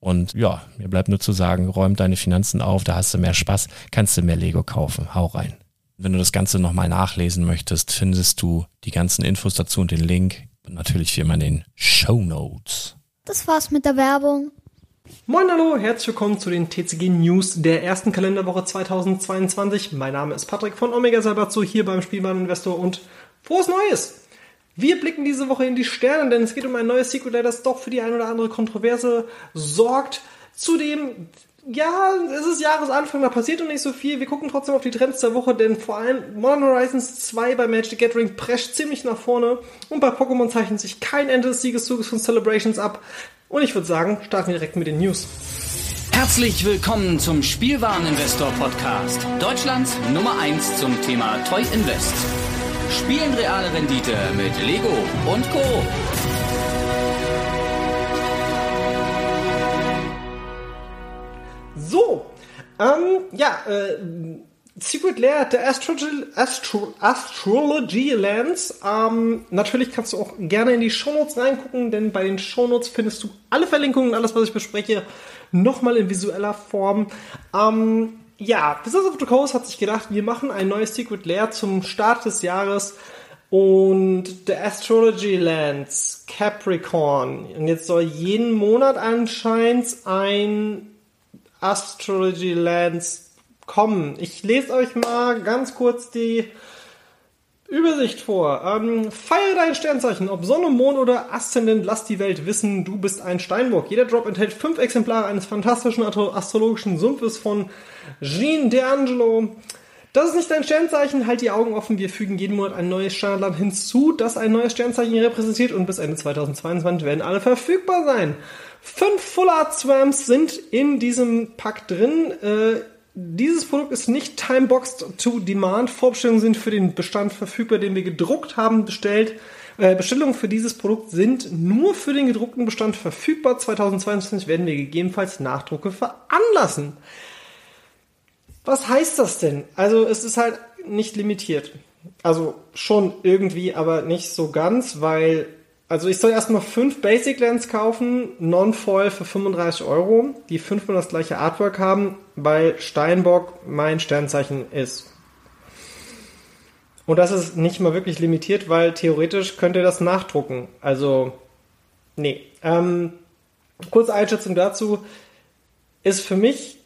Und ja, mir bleibt nur zu sagen, räum deine Finanzen auf, da hast du mehr Spaß, kannst du mehr Lego kaufen. Hau rein. Wenn du das Ganze nochmal nachlesen möchtest, findest du die ganzen Infos dazu und den Link. Und natürlich wie immer in den Show Notes. Das war's mit der Werbung. Moin, hallo, herzlich willkommen zu den TCG News der ersten Kalenderwoche 2022. Mein Name ist Patrick von Omega Salvatzo hier beim Spielwareninvestor und frohes Neues! Wir blicken diese Woche in die Sterne, denn es geht um ein neues Sequel, das doch für die ein oder andere Kontroverse sorgt. Zudem, ja, es ist Jahresanfang, da passiert noch nicht so viel. Wir gucken trotzdem auf die Trends der Woche, denn vor allem Modern Horizons 2 bei Magic the Gathering prescht ziemlich nach vorne und bei Pokémon zeichnet sich kein Ende des Siegeszuges von Celebrations ab. Und ich würde sagen, starten wir direkt mit den News. Herzlich willkommen zum Spielwareninvestor Podcast, Deutschlands Nummer 1 zum Thema Toy Invest. Spielen reale Rendite mit Lego und Co. So, ähm, ja, äh, Secret Lair der Astrology, Astro, Astrology Lands. Ähm, natürlich kannst du auch gerne in die Shownotes reingucken, denn bei den Shownotes findest du alle Verlinkungen, alles, was ich bespreche, nochmal in visueller Form. Ähm, ja, Wizards of the Coast hat sich gedacht, wir machen ein neues Secret Lair zum Start des Jahres und The Astrology Lands Capricorn. Und jetzt soll jeden Monat anscheinend ein Astrology Lands kommen. Ich lese euch mal ganz kurz die Übersicht vor. Ähm, feiere dein Sternzeichen. Ob Sonne, Mond oder Aszendent, lass die Welt wissen, du bist ein Steinbock. Jeder Drop enthält fünf Exemplare eines fantastischen astrologischen Sumpfes von Jean D'Angelo. Das ist nicht dein Sternzeichen, halt die Augen offen. Wir fügen jeden Monat ein neues Sternland hinzu, das ein neues Sternzeichen repräsentiert und bis Ende 2022 werden alle verfügbar sein. Fünf Full Art Swams sind in diesem Pack drin. Äh, dieses Produkt ist nicht timeboxed to demand. Vorbestellungen sind für den Bestand verfügbar, den wir gedruckt haben, bestellt. Äh, Bestellungen für dieses Produkt sind nur für den gedruckten Bestand verfügbar. 2022 werden wir gegebenenfalls Nachdrucke veranlassen. Was heißt das denn? Also es ist halt nicht limitiert. Also schon irgendwie, aber nicht so ganz, weil also ich soll erstmal fünf Basic Lens kaufen, Non-Foil für 35 Euro, die fünfmal das gleiche Artwork haben, weil Steinbock mein Sternzeichen ist. Und das ist nicht mal wirklich limitiert, weil theoretisch könnt ihr das nachdrucken. Also, nee. Ähm, kurze Einschätzung dazu ist für mich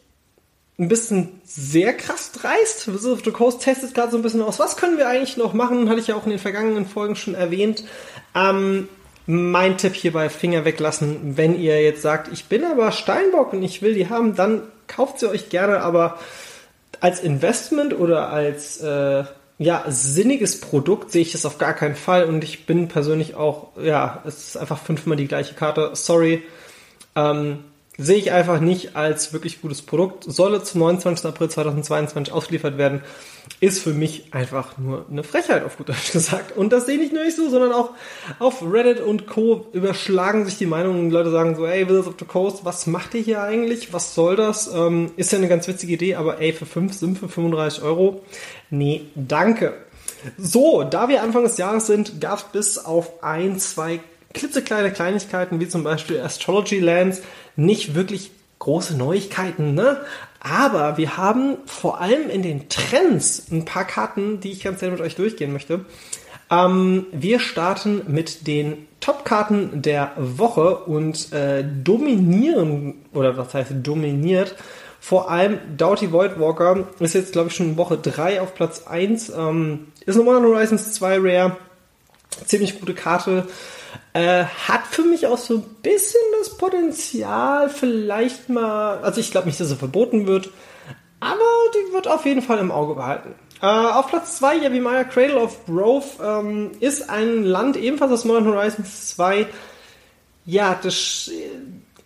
ein bisschen sehr krass dreist. Wizard of the Coast testet gerade so ein bisschen aus. Was können wir eigentlich noch machen? Hatte ich ja auch in den vergangenen Folgen schon erwähnt. Ähm, mein Tipp hierbei Finger weglassen, wenn ihr jetzt sagt, ich bin aber Steinbock und ich will die haben, dann kauft sie euch gerne, aber als Investment oder als äh, ja, sinniges Produkt sehe ich das auf gar keinen Fall und ich bin persönlich auch, ja, es ist einfach fünfmal die gleiche Karte, sorry. Ähm, sehe ich einfach nicht als wirklich gutes Produkt. Solle zum 29. April 2022 ausgeliefert werden, ist für mich einfach nur eine Frechheit, auf gut Deutsch gesagt. Und das sehe ich nur nicht so, sondern auch auf Reddit und Co. überschlagen sich die Meinungen. Leute sagen so, ey, Wizards of the Coast, was macht ihr hier eigentlich? Was soll das? Ähm, ist ja eine ganz witzige Idee, aber ey, für 5 sind für 35 Euro. Nee, danke. So, da wir Anfang des Jahres sind, gab es bis auf ein, zwei klitzekleine Kleinigkeiten, wie zum Beispiel Astrology Lands, nicht wirklich große Neuigkeiten, ne? Aber wir haben vor allem in den Trends ein paar Karten, die ich ganz gerne mit euch durchgehen möchte. Ähm, wir starten mit den Top-Karten der Woche und äh, dominieren, oder was heißt dominiert, vor allem Doughty Voidwalker ist jetzt, glaube ich, schon Woche 3 auf Platz 1. Ähm, ist Modern Horizons 2 Rare. Ziemlich gute Karte. Äh, hat für mich auch so ein bisschen das Potenzial, vielleicht mal, also ich glaube nicht, dass er verboten wird, aber die wird auf jeden Fall im Auge behalten. Äh, auf Platz 2, Yavimaya Cradle of Rove, ähm, ist ein Land ebenfalls aus Modern Horizons 2. Ja, das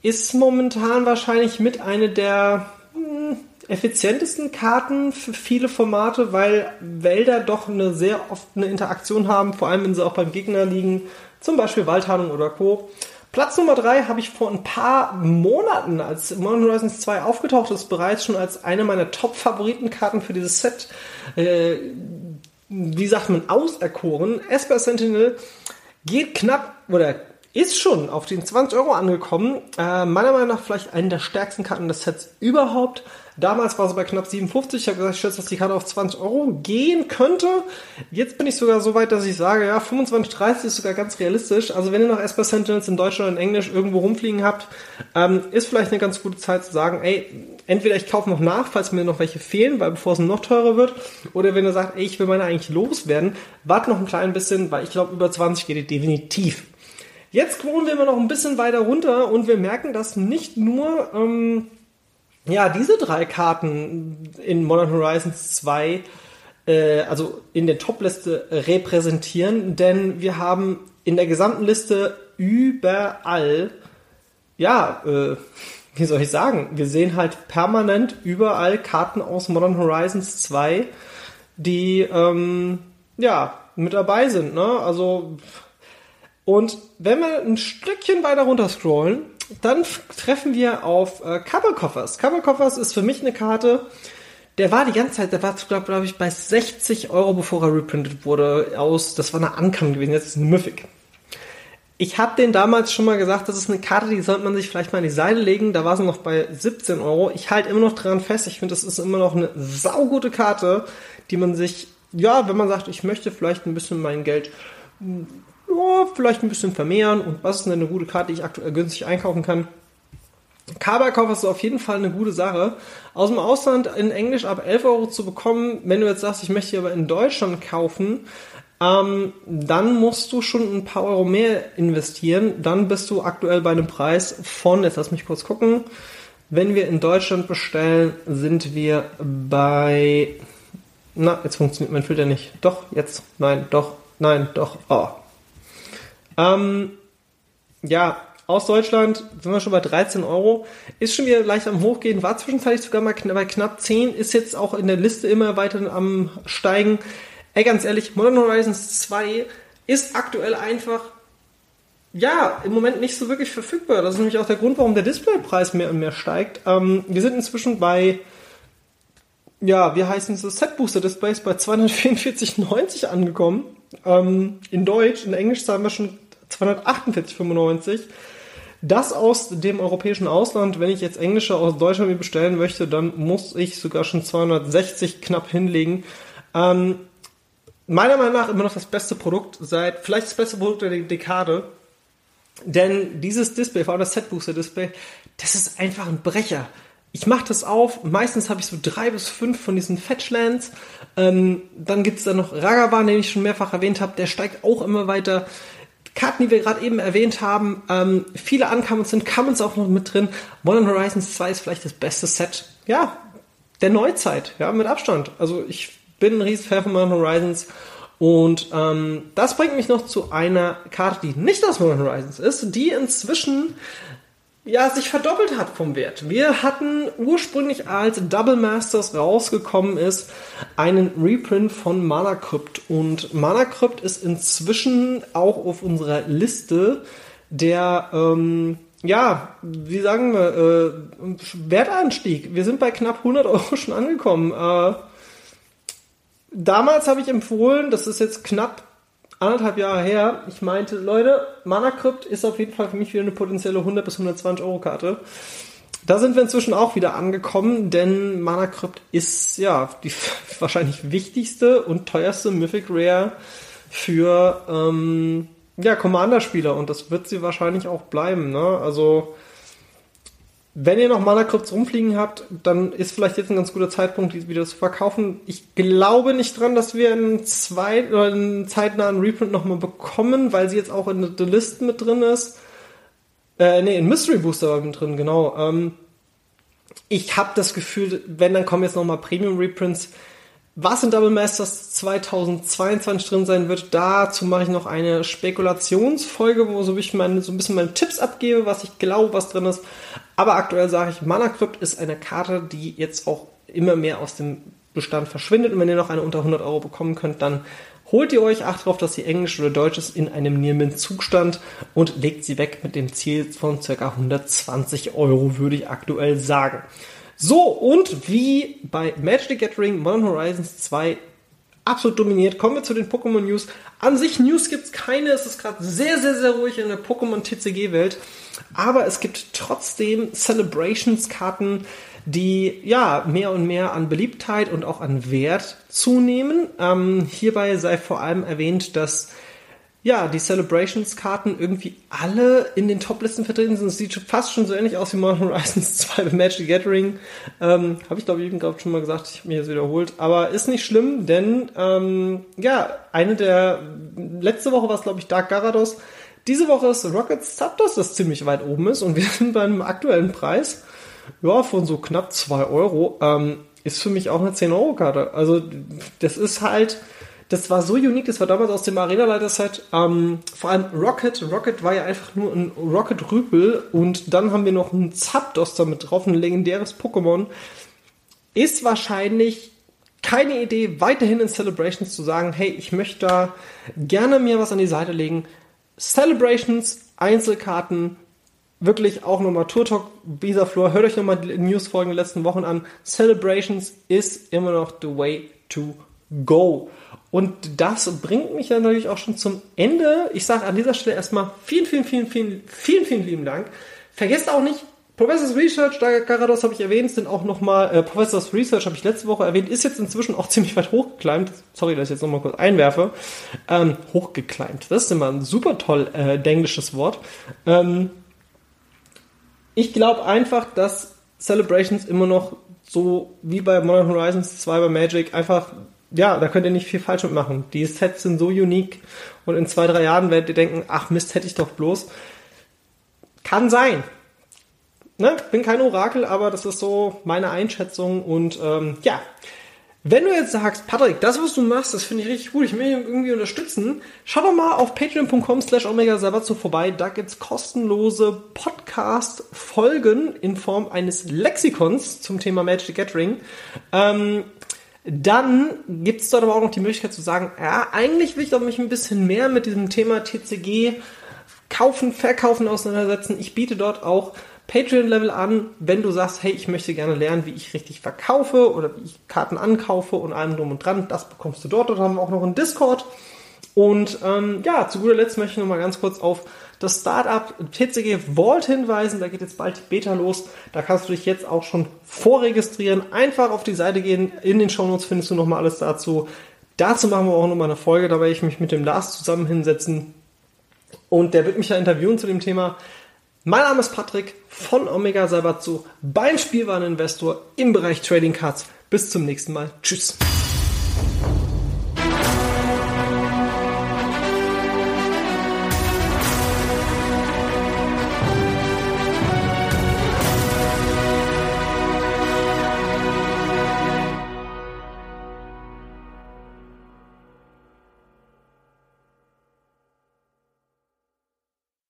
ist momentan wahrscheinlich mit einer der mh, hm, effizientesten Karten für viele Formate, weil Wälder doch eine sehr oft eine Interaktion haben, vor allem wenn sie auch beim Gegner liegen zum Beispiel Waldharnung oder Co. Platz Nummer 3 habe ich vor ein paar Monaten, als Modern Horizons 2 aufgetaucht ist, bereits schon als eine meiner Top-Favoritenkarten für dieses Set, äh, wie sagt man, auserkoren. Esper Sentinel geht knapp oder ist schon auf den 20 Euro angekommen. Äh, meiner Meinung nach vielleicht eine der stärksten Karten des Sets überhaupt. Damals war sie bei knapp 57. Ich habe gesagt, ich schätze, dass die Karte auf 20 Euro gehen könnte. Jetzt bin ich sogar so weit, dass ich sage, ja, 25, 30 ist sogar ganz realistisch. Also wenn ihr noch Esper Sentinels in Deutsch oder in Englisch irgendwo rumfliegen habt, ähm, ist vielleicht eine ganz gute Zeit zu sagen, ey, entweder ich kaufe noch nach, falls mir noch welche fehlen, weil bevor es noch teurer wird, oder wenn ihr sagt, ey, ich will meine eigentlich loswerden, wart noch ein klein bisschen, weil ich glaube, über 20 geht ihr definitiv. Jetzt scrollen wir immer noch ein bisschen weiter runter und wir merken, dass nicht nur ähm, ja, diese drei Karten in Modern Horizons 2, äh, also in der Top-Liste repräsentieren, denn wir haben in der gesamten Liste überall, ja, äh, wie soll ich sagen, wir sehen halt permanent überall Karten aus Modern Horizons 2, die, ähm, ja, mit dabei sind, ne? Also, und wenn wir ein Stückchen weiter runter scrollen, dann treffen wir auf äh, Covercoffers. Covercoffers ist für mich eine Karte, der war die ganze Zeit, der war, glaube glaub ich, bei 60 Euro, bevor er reprintet wurde, aus, das war eine Ankam gewesen, jetzt ist es ein Mythic. Ich habe den damals schon mal gesagt, das ist eine Karte, die sollte man sich vielleicht mal in die Seite legen. Da war sie noch bei 17 Euro. Ich halte immer noch dran fest. Ich finde, das ist immer noch eine saugute Karte, die man sich, ja, wenn man sagt, ich möchte vielleicht ein bisschen mein Geld ja, vielleicht ein bisschen vermehren und was ist denn eine gute Karte, die ich aktuell günstig einkaufen kann. Kaberkauf ist auf jeden Fall eine gute Sache. Aus dem Ausland in Englisch ab 11 Euro zu bekommen, wenn du jetzt sagst, ich möchte aber in Deutschland kaufen, ähm, dann musst du schon ein paar Euro mehr investieren. Dann bist du aktuell bei einem Preis von, jetzt lass mich kurz gucken, wenn wir in Deutschland bestellen, sind wir bei, na, jetzt funktioniert mein Filter nicht. Doch, jetzt, nein, doch, nein, doch, oh, ähm, ja, aus Deutschland sind wir schon bei 13 Euro. Ist schon wieder leicht am Hochgehen, war zwischenzeitlich sogar mal bei knapp 10, ist jetzt auch in der Liste immer weiter am Steigen. Ey, ganz ehrlich, Modern Horizons 2 ist aktuell einfach, ja, im Moment nicht so wirklich verfügbar. Das ist nämlich auch der Grund, warum der Displaypreis mehr und mehr steigt. Ähm, wir sind inzwischen bei, ja, wie heißen es, Set Booster Displays bei 244,90 angekommen. Ähm, in Deutsch, in Englisch zahlen wir schon 248,95. Das aus dem europäischen Ausland, wenn ich jetzt englische aus Deutschland mir bestellen möchte, dann muss ich sogar schon 260 knapp hinlegen. Ähm, meiner Meinung nach immer noch das beste Produkt seit, vielleicht das beste Produkt der Dekade. Denn dieses Display, vor allem das Set Booster Display, das ist einfach ein Brecher. Ich mache das auf, meistens habe ich so drei bis fünf von diesen Fetchlands. Ähm, dann gibt es da noch Ragavan, den ich schon mehrfach erwähnt habe, der steigt auch immer weiter. Karten, die wir gerade eben erwähnt haben, ähm, viele Uncommons sind Commons auch noch mit drin. Modern Horizons 2 ist vielleicht das beste Set, ja, der Neuzeit, ja, mit Abstand. Also ich bin ein riesen Fan von Modern Horizons und ähm, das bringt mich noch zu einer Karte, die nicht aus Modern Horizons ist, die inzwischen ja, sich verdoppelt hat vom Wert. Wir hatten ursprünglich als Double Masters rausgekommen ist einen Reprint von Mana Crypt und Mana Crypt ist inzwischen auch auf unserer Liste der ähm, ja, wie sagen wir, äh, Wertanstieg. Wir sind bei knapp 100 Euro schon angekommen. Äh, damals habe ich empfohlen, das ist jetzt knapp anderthalb Jahre her, ich meinte, Leute, Mana Crypt ist auf jeden Fall für mich wieder eine potenzielle 100 bis 120 Euro Karte. Da sind wir inzwischen auch wieder angekommen, denn Mana Crypt ist ja die wahrscheinlich wichtigste und teuerste Mythic Rare für ähm, ja, Commander-Spieler und das wird sie wahrscheinlich auch bleiben. Ne? Also wenn ihr noch Mana Crypts rumfliegen habt, dann ist vielleicht jetzt ein ganz guter Zeitpunkt, die wieder zu verkaufen. Ich glaube nicht dran, dass wir einen, zweit oder einen zeitnahen Reprint nochmal bekommen, weil sie jetzt auch in der List mit drin ist. Äh, nee, in Mystery Booster war mit drin, genau. Ähm, ich habe das Gefühl, wenn, dann kommen jetzt nochmal Premium Reprints was in Double Masters 2022 drin sein wird, dazu mache ich noch eine Spekulationsfolge, wo ich meine, so ein bisschen meine Tipps abgebe, was ich glaube, was drin ist. Aber aktuell sage ich, Mana Crypt ist eine Karte, die jetzt auch immer mehr aus dem Bestand verschwindet. Und wenn ihr noch eine unter 100 Euro bekommen könnt, dann holt ihr euch, acht darauf, dass sie Englisch oder Deutsch ist, in einem Nirmin-Zustand und legt sie weg mit dem Ziel von ca. 120 Euro, würde ich aktuell sagen. So, und wie bei Magic the Gathering Modern Horizons 2 absolut dominiert, kommen wir zu den Pokémon News. An sich News gibt's keine, es ist gerade sehr, sehr, sehr ruhig in der Pokémon TCG-Welt. Aber es gibt trotzdem Celebrations-Karten, die ja mehr und mehr an Beliebtheit und auch an Wert zunehmen. Ähm, hierbei sei vor allem erwähnt, dass ja, die Celebrations-Karten irgendwie alle in den Top-Listen vertreten sind. Es sieht fast schon so ähnlich aus wie Modern Horizons 2 bei Magic Gathering. Ähm, habe ich, glaube ich, eben gerade schon mal gesagt, ich habe mich jetzt wiederholt. Aber ist nicht schlimm, denn ähm, ja, eine der letzte Woche war es, glaube ich, Dark Garados. Diese Woche ist Rocket Zapdos, das ziemlich weit oben ist. Und wir sind bei einem aktuellen Preis ja, von so knapp 2 Euro. Ähm, ist für mich auch eine 10-Euro-Karte. Also das ist halt das war so unique, das war damals aus dem Arena-Leiter-Set. Ähm, vor allem Rocket. Rocket war ja einfach nur ein Rocket-Rüpel und dann haben wir noch einen Zapdos damit drauf, ein legendäres Pokémon. Ist wahrscheinlich keine Idee, weiterhin in Celebrations zu sagen, hey, ich möchte da gerne mir was an die Seite legen. Celebrations, Einzelkarten, wirklich auch nochmal Tour Talk, Visa Floor, hört euch nochmal die News-Folgen der letzten Wochen an. Celebrations ist immer noch the way to go. Und das bringt mich dann natürlich auch schon zum Ende. Ich sage an dieser Stelle erstmal vielen, vielen, vielen, vielen, vielen, vielen lieben Dank. Vergesst auch nicht, Professors Research, da Garados habe ich erwähnt, sind auch nochmal, äh, Professors Research habe ich letzte Woche erwähnt, ist jetzt inzwischen auch ziemlich weit hochgekleimt. Sorry, dass ich jetzt nochmal kurz einwerfe. Ähm, hochgekleimt, das ist immer ein super toll äh, englisches Wort. Ähm, ich glaube einfach, dass Celebrations immer noch so wie bei Modern Horizons 2 bei Magic einfach ja, da könnt ihr nicht viel falsch mitmachen. Die Sets sind so unique und in zwei, drei Jahren werdet ihr denken, ach Mist, hätte ich doch bloß. Kann sein. Ne? Bin kein Orakel, aber das ist so meine Einschätzung und ähm, ja. Wenn du jetzt sagst, Patrick, das, was du machst, das finde ich richtig gut, ich will dich irgendwie unterstützen, schau doch mal auf patreon.com slash omega vorbei. Da gibt's kostenlose Podcast-Folgen in Form eines Lexikons zum Thema Magic Gathering. Ähm, dann gibt's dort aber auch noch die Möglichkeit zu sagen, ja, eigentlich will ich doch mich ein bisschen mehr mit diesem Thema TCG kaufen, verkaufen auseinandersetzen. Ich biete dort auch Patreon-Level an, wenn du sagst, hey, ich möchte gerne lernen, wie ich richtig verkaufe oder wie ich Karten ankaufe und allem drum und dran. Das bekommst du dort. Dort haben wir auch noch einen Discord. Und ähm, ja, zu guter Letzt möchte ich noch mal ganz kurz auf das Startup TCG Vault hinweisen. Da geht jetzt bald die Beta los. Da kannst du dich jetzt auch schon vorregistrieren. Einfach auf die Seite gehen. In den Shownotes findest du noch mal alles dazu. Dazu machen wir auch noch mal eine Folge. Da werde ich mich mit dem Lars zusammen hinsetzen. Und der wird mich ja interviewen zu dem Thema. Mein Name ist Patrick von Omega Sabatsu beim Spielwareninvestor im Bereich Trading Cards. Bis zum nächsten Mal. Tschüss.